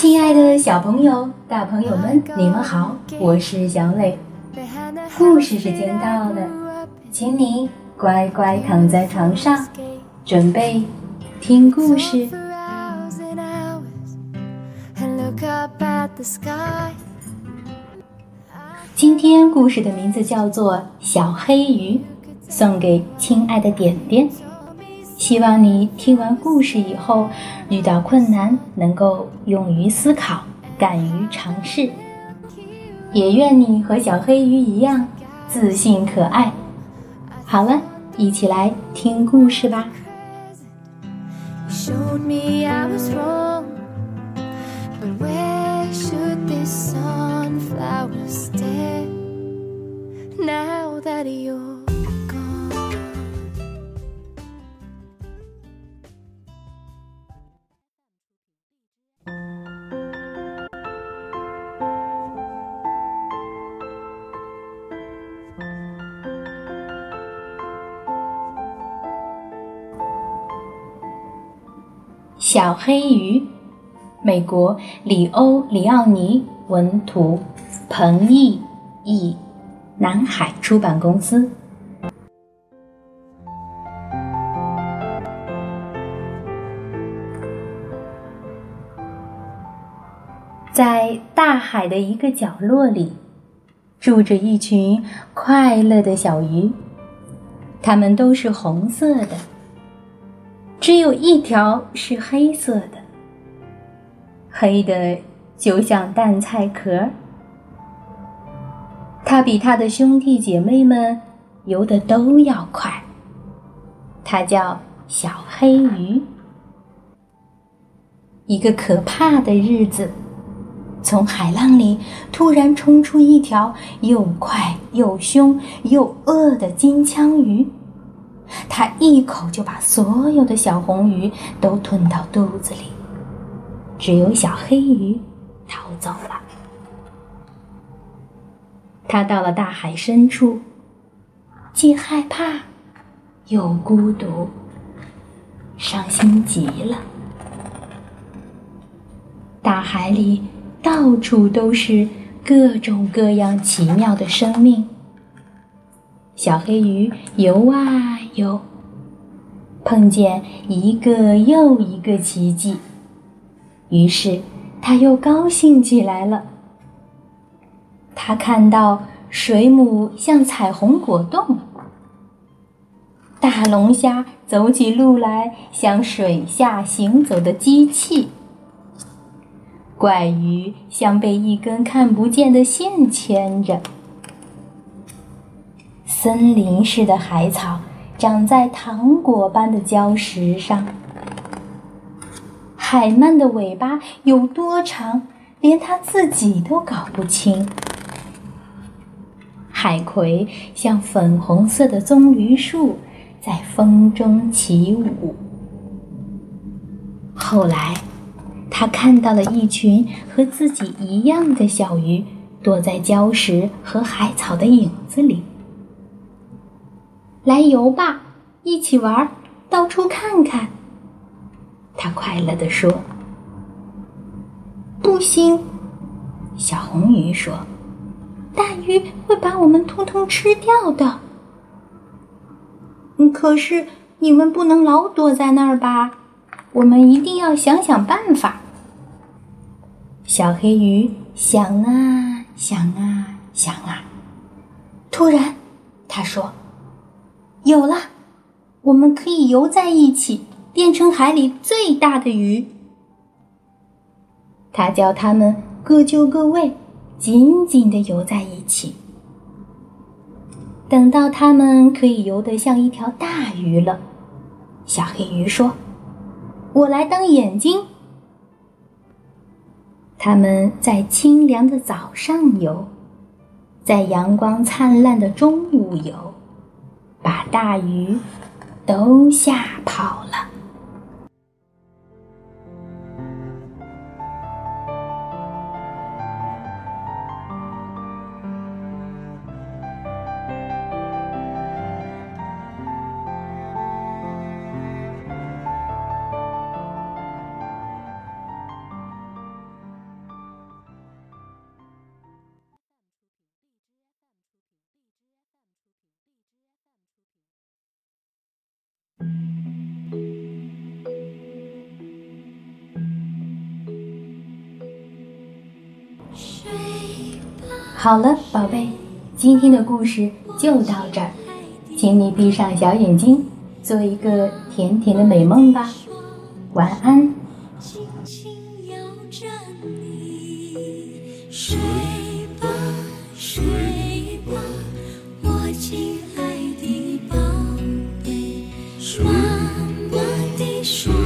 亲爱的小朋友、大朋友们，你们好，我是小磊。故事时间到了，请你乖乖躺在床上，准备听故事。今天故事的名字叫做《小黑鱼》，送给亲爱的点点。希望你听完故事以后，遇到困难能够勇于思考，敢于尝试。也愿你和小黑鱼一样自信可爱。好了，一起来听故事吧。小黑鱼，美国里欧里奥尼文图，彭毅译，南海出版公司。在大海的一个角落里，住着一群快乐的小鱼，它们都是红色的。只有一条是黑色的，黑的就像蛋菜壳。它比它的兄弟姐妹们游的都要快。它叫小黑鱼。一个可怕的日子，从海浪里突然冲出一条又快又凶又饿的金枪鱼。它一口就把所有的小红鱼都吞到肚子里，只有小黑鱼逃走了。它到了大海深处，既害怕又孤独，伤心极了。大海里到处都是各种各样奇妙的生命。小黑鱼游啊游，碰见一个又一个奇迹，于是他又高兴起来了。他看到水母像彩虹果冻，大龙虾走起路来像水下行走的机器，怪鱼像被一根看不见的线牵着。森林似的海草长在糖果般的礁石上，海鳗的尾巴有多长，连它自己都搞不清。海葵像粉红色的棕榈树，在风中起舞。后来，他看到了一群和自己一样的小鱼，躲在礁石和海草的影子里。来游吧，一起玩，到处看看。他快乐地说：“不行。”小红鱼说：“大鱼会把我们通通吃掉的。”可是你们不能老躲在那儿吧？我们一定要想想办法。小黑鱼想啊想啊想啊，突然，他说。有了，我们可以游在一起，变成海里最大的鱼。他叫他们各就各位，紧紧的游在一起。等到他们可以游得像一条大鱼了，小黑鱼说：“我来当眼睛。”他们在清凉的早上游，在阳光灿烂的中午游。把大鱼都吓跑了。好了，宝贝，今天的故事就到这儿，请你闭上小眼睛，做一个甜甜的美梦吧，晚安。睡吧，我亲爱的宝贝，暖的。